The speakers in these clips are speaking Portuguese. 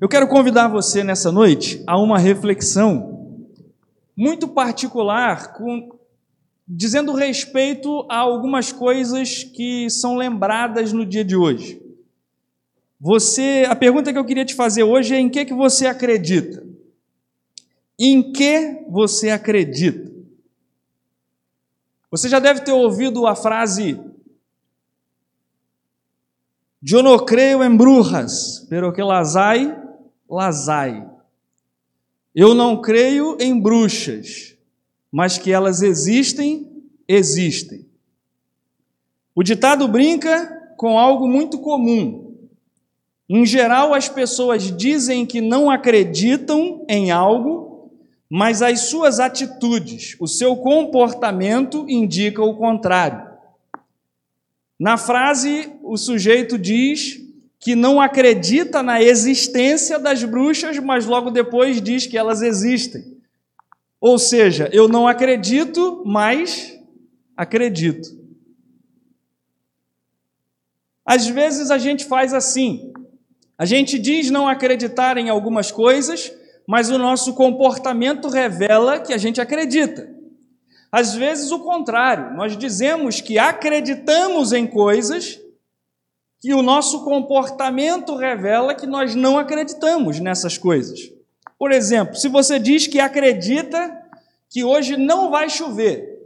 Eu quero convidar você nessa noite a uma reflexão muito particular, com, dizendo respeito a algumas coisas que são lembradas no dia de hoje. Você, a pergunta que eu queria te fazer hoje é em que que você acredita? Em que você acredita? Você já deve ter ouvido a frase Eu não creio em brujas, pero que las hay, las hay. Eu não creio em bruxas, mas que elas existem, existem. O ditado brinca com algo muito comum. Em geral, as pessoas dizem que não acreditam em algo, mas as suas atitudes, o seu comportamento indica o contrário. Na frase, o sujeito diz que não acredita na existência das bruxas, mas logo depois diz que elas existem. Ou seja, eu não acredito, mas acredito. Às vezes a gente faz assim. A gente diz não acreditar em algumas coisas, mas o nosso comportamento revela que a gente acredita. Às vezes o contrário, nós dizemos que acreditamos em coisas que o nosso comportamento revela que nós não acreditamos nessas coisas. Por exemplo, se você diz que acredita que hoje não vai chover,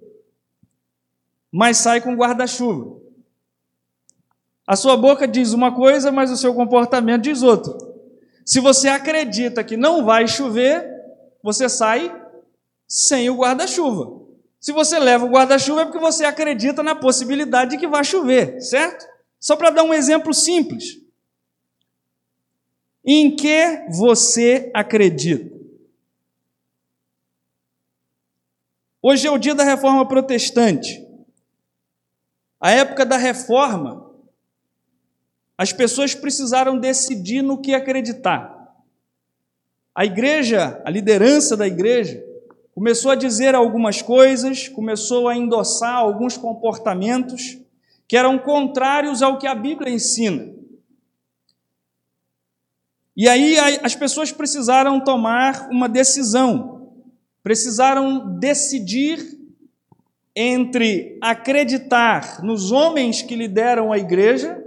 mas sai com guarda-chuva. A sua boca diz uma coisa, mas o seu comportamento diz outra. Se você acredita que não vai chover, você sai sem o guarda-chuva. Se você leva o guarda-chuva é porque você acredita na possibilidade de que vai chover, certo? Só para dar um exemplo simples. Em que você acredita? Hoje é o dia da reforma protestante. A época da reforma, as pessoas precisaram decidir no que acreditar. A igreja, a liderança da igreja, começou a dizer algumas coisas, começou a endossar alguns comportamentos que eram contrários ao que a Bíblia ensina. E aí as pessoas precisaram tomar uma decisão, precisaram decidir entre acreditar nos homens que lideram a igreja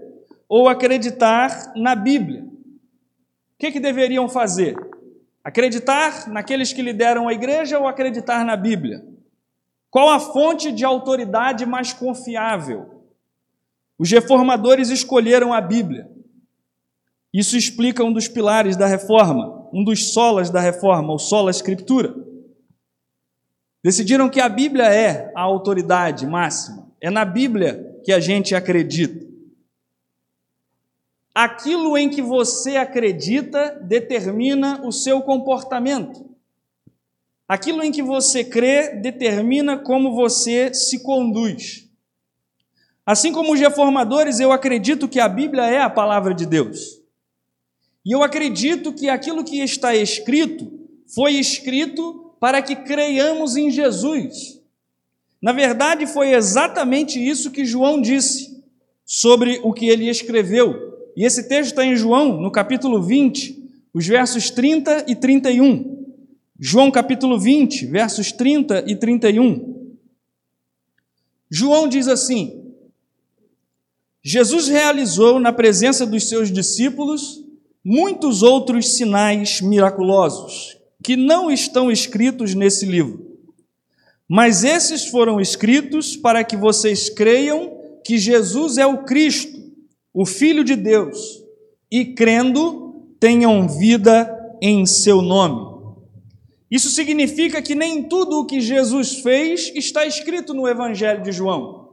ou acreditar na Bíblia. O que, que deveriam fazer? Acreditar naqueles que lideram a igreja ou acreditar na Bíblia? Qual a fonte de autoridade mais confiável? Os reformadores escolheram a Bíblia. Isso explica um dos pilares da reforma, um dos solas da reforma, o sola escritura. Decidiram que a Bíblia é a autoridade máxima. É na Bíblia que a gente acredita. Aquilo em que você acredita determina o seu comportamento. Aquilo em que você crê determina como você se conduz. Assim como os reformadores, eu acredito que a Bíblia é a palavra de Deus. E eu acredito que aquilo que está escrito foi escrito para que creiamos em Jesus. Na verdade, foi exatamente isso que João disse sobre o que ele escreveu. E esse texto está em João, no capítulo 20, os versos 30 e 31. João capítulo 20, versos 30 e 31. João diz assim: Jesus realizou na presença dos seus discípulos muitos outros sinais miraculosos que não estão escritos nesse livro. Mas esses foram escritos para que vocês creiam que Jesus é o Cristo, o Filho de Deus, e crendo tenham vida em seu nome. Isso significa que nem tudo o que Jesus fez está escrito no Evangelho de João.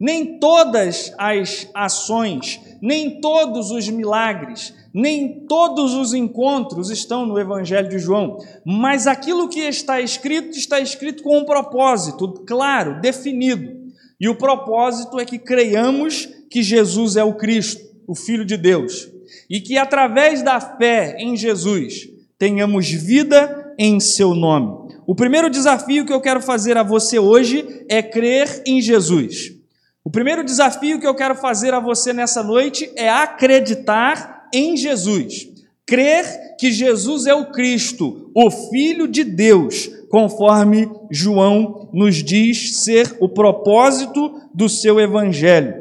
Nem todas as ações, nem todos os milagres, nem todos os encontros estão no Evangelho de João, mas aquilo que está escrito, está escrito com um propósito claro, definido. E o propósito é que creiamos que Jesus é o Cristo, o Filho de Deus, e que através da fé em Jesus tenhamos vida em seu nome. O primeiro desafio que eu quero fazer a você hoje é crer em Jesus. O primeiro desafio que eu quero fazer a você nessa noite é acreditar em Jesus. crer que Jesus é o Cristo, o Filho de Deus, conforme João nos diz ser o propósito do seu evangelho.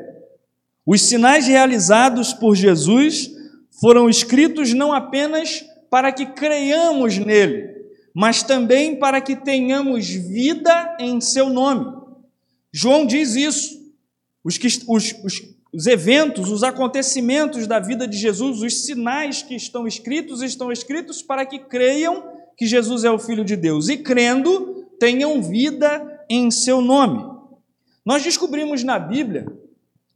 Os sinais realizados por Jesus foram escritos não apenas para que creiamos nele, mas também para que tenhamos vida em seu nome. João diz isso. Os, os, os, os eventos, os acontecimentos da vida de Jesus, os sinais que estão escritos, estão escritos para que creiam que Jesus é o Filho de Deus e, crendo, tenham vida em seu nome. Nós descobrimos na Bíblia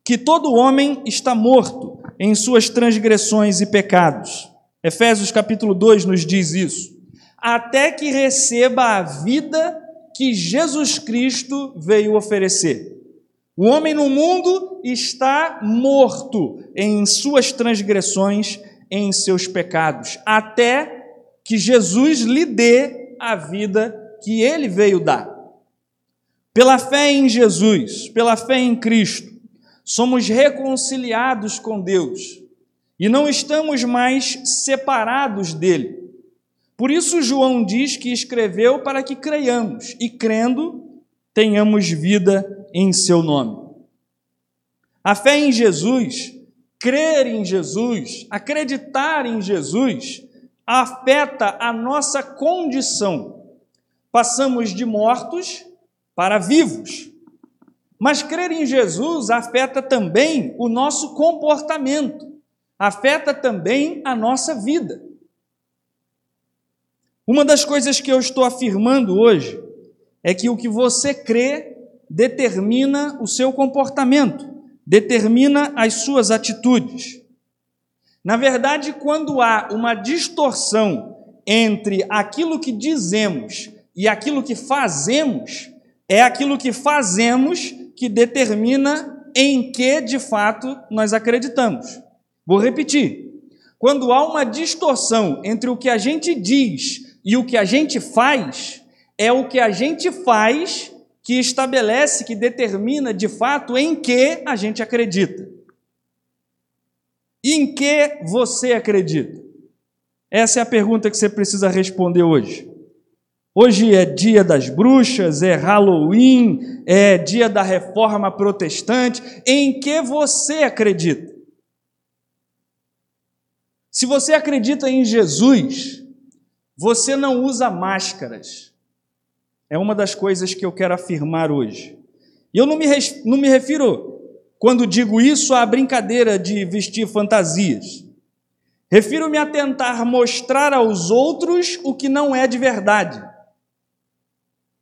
que todo homem está morto em suas transgressões e pecados. Efésios capítulo 2 nos diz isso. Até que receba a vida que Jesus Cristo veio oferecer. O homem no mundo está morto em suas transgressões, em seus pecados, até que Jesus lhe dê a vida que ele veio dar. Pela fé em Jesus, pela fé em Cristo, somos reconciliados com Deus e não estamos mais separados dele. Por isso, João diz que escreveu para que creiamos e, crendo, tenhamos vida em seu nome. A fé em Jesus, crer em Jesus, acreditar em Jesus, afeta a nossa condição. Passamos de mortos para vivos. Mas crer em Jesus afeta também o nosso comportamento, afeta também a nossa vida. Uma das coisas que eu estou afirmando hoje é que o que você crê determina o seu comportamento, determina as suas atitudes. Na verdade, quando há uma distorção entre aquilo que dizemos e aquilo que fazemos, é aquilo que fazemos que determina em que de fato nós acreditamos. Vou repetir. Quando há uma distorção entre o que a gente diz e o que a gente faz, é o que a gente faz que estabelece, que determina de fato em que a gente acredita. Em que você acredita? Essa é a pergunta que você precisa responder hoje. Hoje é dia das bruxas, é Halloween, é dia da reforma protestante. Em que você acredita? Se você acredita em Jesus, você não usa máscaras. É uma das coisas que eu quero afirmar hoje. E eu não me, não me refiro, quando digo isso, à brincadeira de vestir fantasias. Refiro-me a tentar mostrar aos outros o que não é de verdade.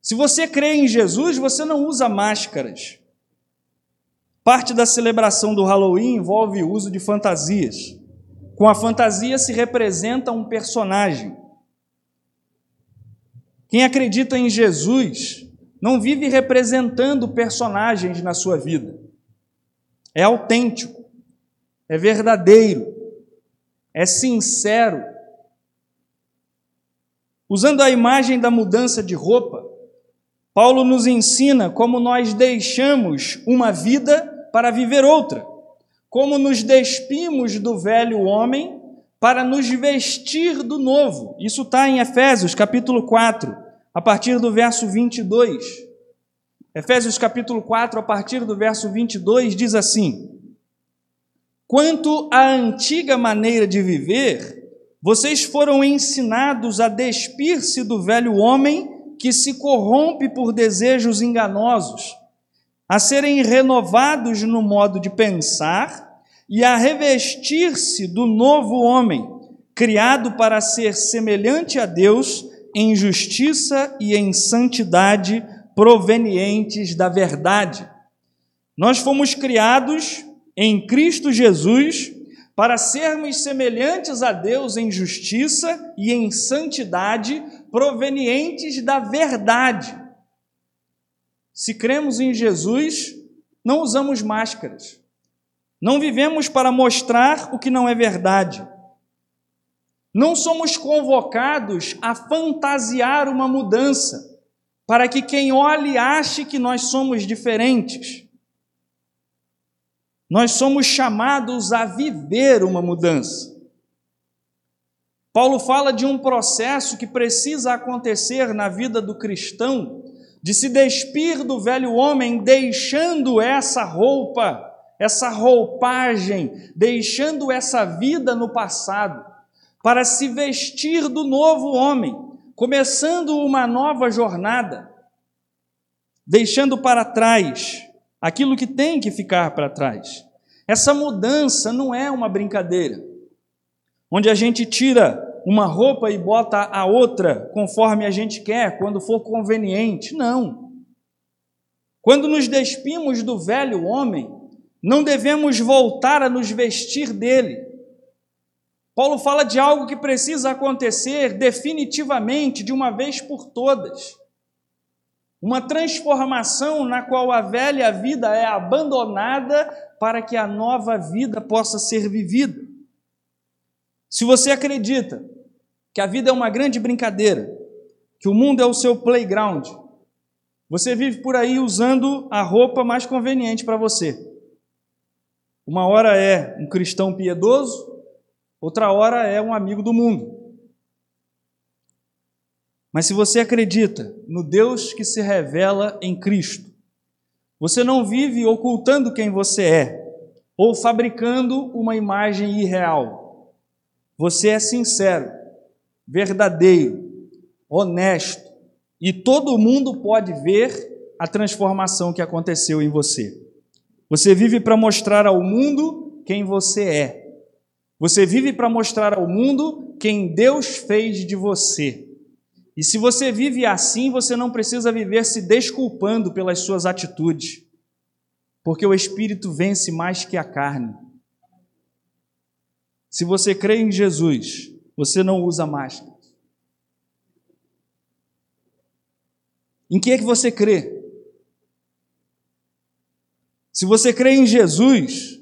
Se você crê em Jesus, você não usa máscaras. Parte da celebração do Halloween envolve o uso de fantasias. Com a fantasia se representa um personagem. Quem acredita em Jesus não vive representando personagens na sua vida. É autêntico, é verdadeiro, é sincero. Usando a imagem da mudança de roupa, Paulo nos ensina como nós deixamos uma vida para viver outra, como nos despimos do velho homem para nos vestir do novo. Isso está em Efésios capítulo 4, a partir do verso 22. Efésios capítulo 4, a partir do verso 22, diz assim: Quanto à antiga maneira de viver, vocês foram ensinados a despir-se do velho homem que se corrompe por desejos enganosos, a serem renovados no modo de pensar e a revestir-se do novo homem, criado para ser semelhante a Deus em justiça e em santidade provenientes da verdade. Nós fomos criados em Cristo Jesus para sermos semelhantes a Deus em justiça e em santidade provenientes da verdade. Se cremos em Jesus, não usamos máscaras. Não vivemos para mostrar o que não é verdade. Não somos convocados a fantasiar uma mudança, para que quem olhe ache que nós somos diferentes. Nós somos chamados a viver uma mudança. Paulo fala de um processo que precisa acontecer na vida do cristão, de se despir do velho homem, deixando essa roupa, essa roupagem, deixando essa vida no passado, para se vestir do novo homem, começando uma nova jornada, deixando para trás aquilo que tem que ficar para trás. Essa mudança não é uma brincadeira, onde a gente tira uma roupa e bota a outra conforme a gente quer, quando for conveniente. Não. Quando nos despimos do velho homem, não devemos voltar a nos vestir dele. Paulo fala de algo que precisa acontecer definitivamente, de uma vez por todas. Uma transformação na qual a velha vida é abandonada para que a nova vida possa ser vivida. Se você acredita que a vida é uma grande brincadeira, que o mundo é o seu playground, você vive por aí usando a roupa mais conveniente para você. Uma hora é um cristão piedoso, outra hora é um amigo do mundo. Mas se você acredita no Deus que se revela em Cristo, você não vive ocultando quem você é ou fabricando uma imagem irreal. Você é sincero, verdadeiro, honesto e todo mundo pode ver a transformação que aconteceu em você. Você vive para mostrar ao mundo quem você é. Você vive para mostrar ao mundo quem Deus fez de você. E se você vive assim, você não precisa viver se desculpando pelas suas atitudes, porque o Espírito vence mais que a carne. Se você crê em Jesus, você não usa máscara. Em que é que você crê? Se você crê em Jesus,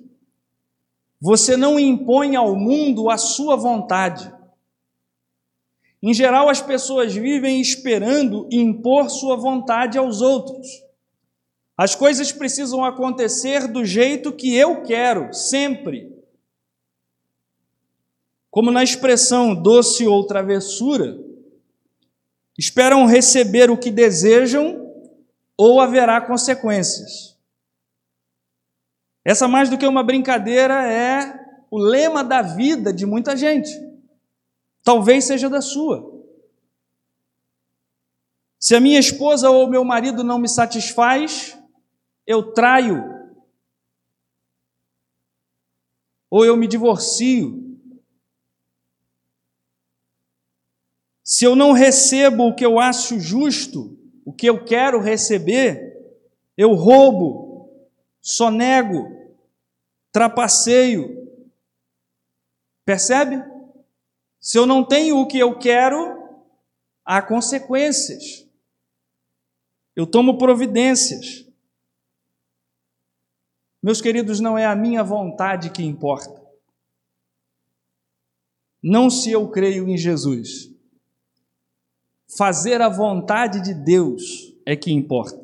você não impõe ao mundo a sua vontade. Em geral, as pessoas vivem esperando impor sua vontade aos outros. As coisas precisam acontecer do jeito que eu quero, sempre. Como na expressão doce ou travessura, esperam receber o que desejam ou haverá consequências. Essa, mais do que uma brincadeira, é o lema da vida de muita gente. Talvez seja da sua. Se a minha esposa ou meu marido não me satisfaz, eu traio. Ou eu me divorcio. Se eu não recebo o que eu acho justo, o que eu quero receber, eu roubo, sonego, trapaceio. Percebe? Se eu não tenho o que eu quero, há consequências. Eu tomo providências. Meus queridos, não é a minha vontade que importa. Não se eu creio em Jesus. Fazer a vontade de Deus é que importa.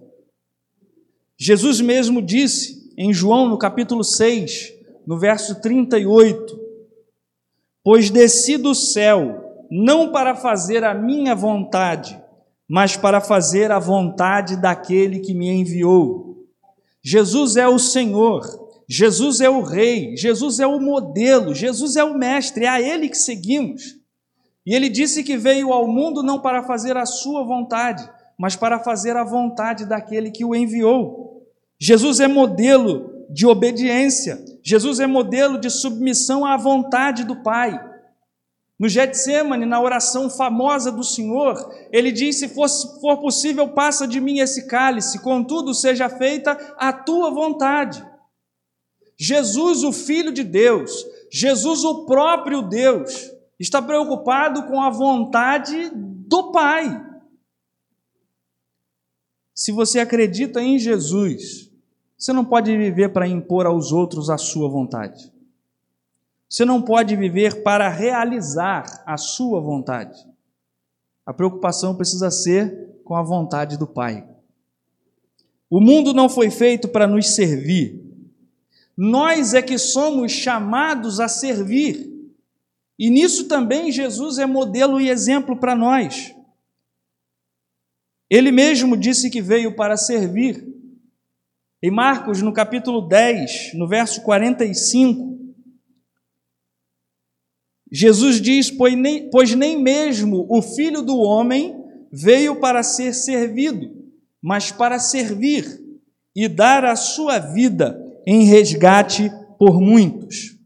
Jesus mesmo disse em João, no capítulo 6, no verso 38, Pois desci do céu, não para fazer a minha vontade, mas para fazer a vontade daquele que me enviou. Jesus é o Senhor, Jesus é o Rei, Jesus é o modelo, Jesus é o Mestre, é a Ele que seguimos. E ele disse que veio ao mundo não para fazer a sua vontade, mas para fazer a vontade daquele que o enviou. Jesus é modelo de obediência. Jesus é modelo de submissão à vontade do Pai. No Getsemane, na oração famosa do Senhor, ele diz: Se for, for possível, passa de mim esse cálice, contudo, seja feita a tua vontade. Jesus, o Filho de Deus, Jesus, o próprio Deus, está preocupado com a vontade do Pai. Se você acredita em Jesus, você não pode viver para impor aos outros a sua vontade. Você não pode viver para realizar a sua vontade. A preocupação precisa ser com a vontade do Pai. O mundo não foi feito para nos servir. Nós é que somos chamados a servir. E nisso também Jesus é modelo e exemplo para nós. Ele mesmo disse que veio para servir. Em Marcos, no capítulo 10, no verso 45, Jesus diz: Pois nem, pois nem mesmo o filho do homem veio para ser servido, mas para servir e dar a sua vida em resgate por muitos.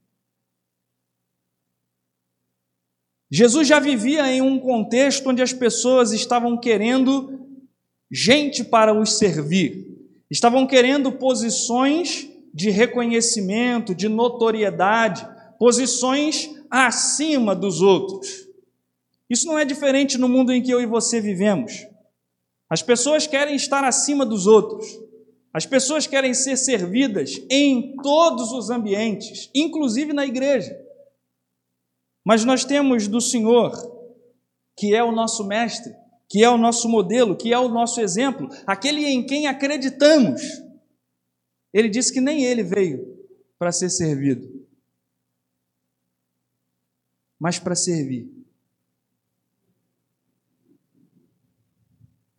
Jesus já vivia em um contexto onde as pessoas estavam querendo gente para os servir, estavam querendo posições de reconhecimento, de notoriedade, posições acima dos outros. Isso não é diferente no mundo em que eu e você vivemos. As pessoas querem estar acima dos outros. As pessoas querem ser servidas em todos os ambientes, inclusive na igreja. Mas nós temos do Senhor, que é o nosso mestre, que é o nosso modelo, que é o nosso exemplo, aquele em quem acreditamos. Ele disse que nem ele veio para ser servido, mas para servir.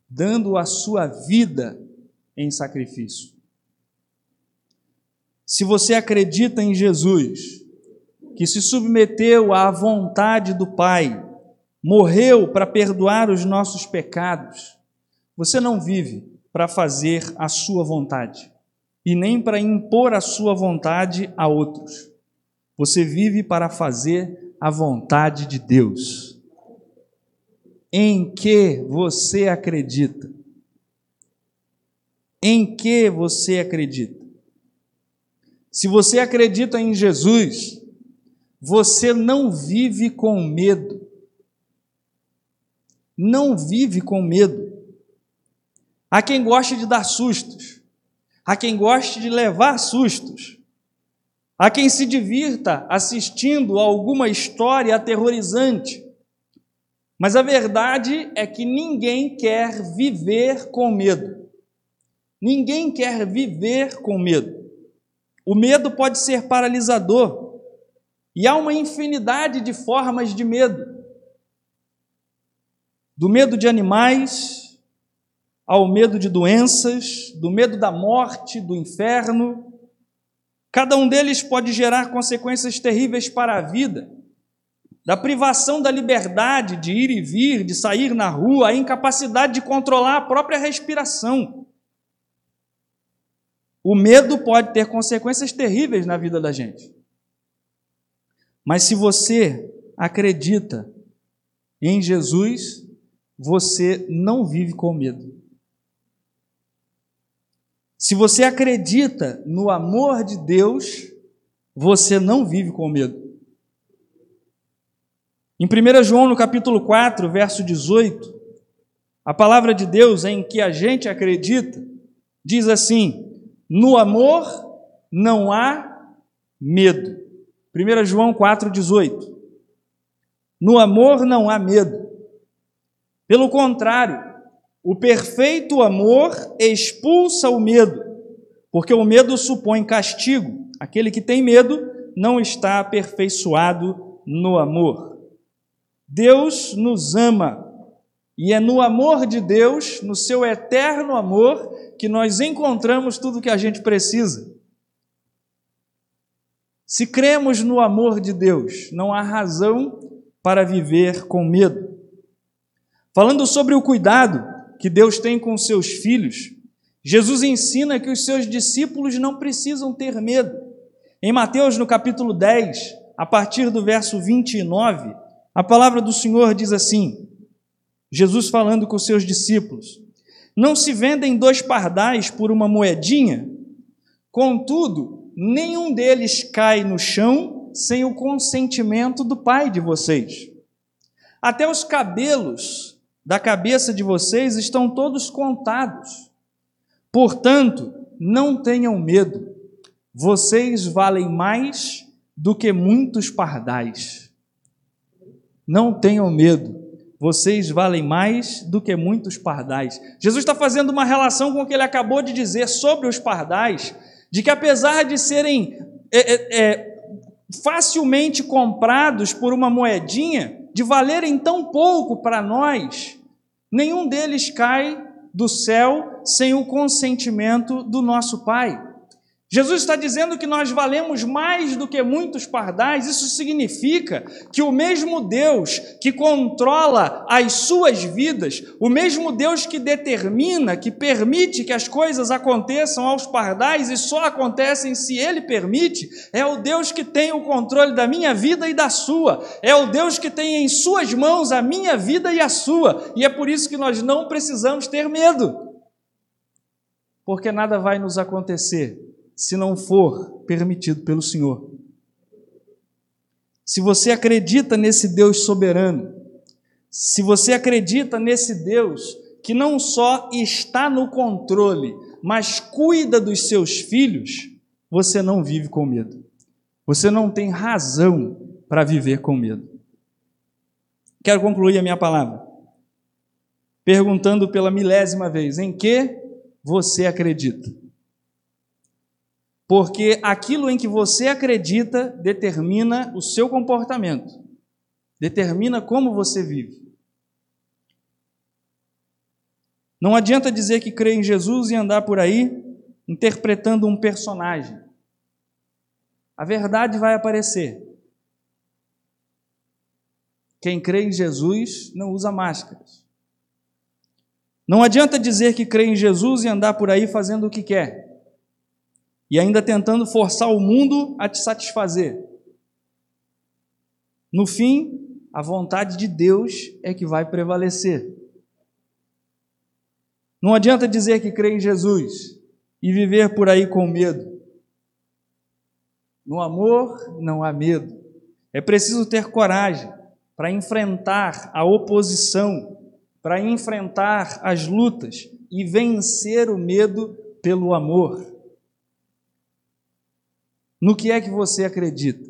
Dando a sua vida em sacrifício. Se você acredita em Jesus, que se submeteu à vontade do Pai, morreu para perdoar os nossos pecados, você não vive para fazer a sua vontade e nem para impor a sua vontade a outros. Você vive para fazer a vontade de Deus. Em que você acredita? Em que você acredita? Se você acredita em Jesus, você não vive com medo. Não vive com medo. Há quem goste de dar sustos, há quem goste de levar sustos, há quem se divirta assistindo a alguma história aterrorizante. Mas a verdade é que ninguém quer viver com medo. Ninguém quer viver com medo. O medo pode ser paralisador. E há uma infinidade de formas de medo. Do medo de animais, ao medo de doenças, do medo da morte, do inferno. Cada um deles pode gerar consequências terríveis para a vida. Da privação da liberdade de ir e vir, de sair na rua, a incapacidade de controlar a própria respiração. O medo pode ter consequências terríveis na vida da gente. Mas se você acredita em Jesus, você não vive com medo. Se você acredita no amor de Deus, você não vive com medo. Em 1 João, no capítulo 4, verso 18, a palavra de Deus em que a gente acredita diz assim: no amor não há medo. 1 João 4,18. No amor não há medo. Pelo contrário, o perfeito amor expulsa o medo, porque o medo supõe castigo. Aquele que tem medo não está aperfeiçoado no amor. Deus nos ama, e é no amor de Deus, no seu eterno amor, que nós encontramos tudo o que a gente precisa. Se cremos no amor de Deus, não há razão para viver com medo. Falando sobre o cuidado que Deus tem com seus filhos, Jesus ensina que os seus discípulos não precisam ter medo. Em Mateus, no capítulo 10, a partir do verso 29, a palavra do Senhor diz assim: Jesus falando com seus discípulos: não se vendem dois pardais por uma moedinha? Contudo, nenhum deles cai no chão sem o consentimento do Pai de vocês. Até os cabelos da cabeça de vocês estão todos contados. Portanto, não tenham medo, vocês valem mais do que muitos pardais. Não tenham medo, vocês valem mais do que muitos pardais. Jesus está fazendo uma relação com o que ele acabou de dizer sobre os pardais, de que apesar de serem é, é, é, facilmente comprados por uma moedinha, de valerem tão pouco para nós, nenhum deles cai do céu sem o consentimento do nosso Pai. Jesus está dizendo que nós valemos mais do que muitos pardais. Isso significa que o mesmo Deus que controla as suas vidas, o mesmo Deus que determina, que permite que as coisas aconteçam aos pardais e só acontecem se Ele permite, é o Deus que tem o controle da minha vida e da sua. É o Deus que tem em Suas mãos a minha vida e a sua. E é por isso que nós não precisamos ter medo, porque nada vai nos acontecer se não for permitido pelo Senhor. Se você acredita nesse Deus soberano, se você acredita nesse Deus que não só está no controle, mas cuida dos seus filhos, você não vive com medo. Você não tem razão para viver com medo. Quero concluir a minha palavra perguntando pela milésima vez: em que você acredita? Porque aquilo em que você acredita determina o seu comportamento, determina como você vive. Não adianta dizer que crê em Jesus e andar por aí interpretando um personagem. A verdade vai aparecer. Quem crê em Jesus não usa máscaras. Não adianta dizer que crê em Jesus e andar por aí fazendo o que quer e ainda tentando forçar o mundo a te satisfazer. No fim, a vontade de Deus é que vai prevalecer. Não adianta dizer que crê em Jesus e viver por aí com medo. No amor não há medo. É preciso ter coragem para enfrentar a oposição, para enfrentar as lutas e vencer o medo pelo amor. No que é que você acredita?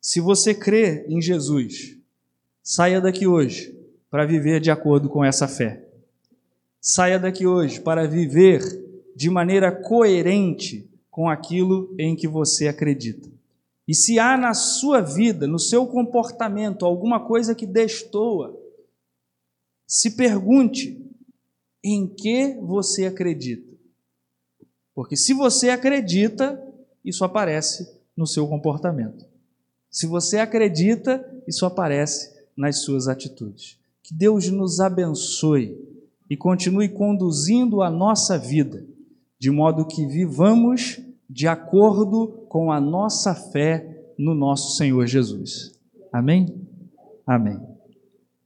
Se você crê em Jesus, saia daqui hoje para viver de acordo com essa fé. Saia daqui hoje para viver de maneira coerente com aquilo em que você acredita. E se há na sua vida, no seu comportamento, alguma coisa que destoa, se pergunte em que você acredita. Porque se você acredita, isso aparece no seu comportamento. Se você acredita, isso aparece nas suas atitudes. Que Deus nos abençoe e continue conduzindo a nossa vida, de modo que vivamos de acordo com a nossa fé no nosso Senhor Jesus. Amém? Amém.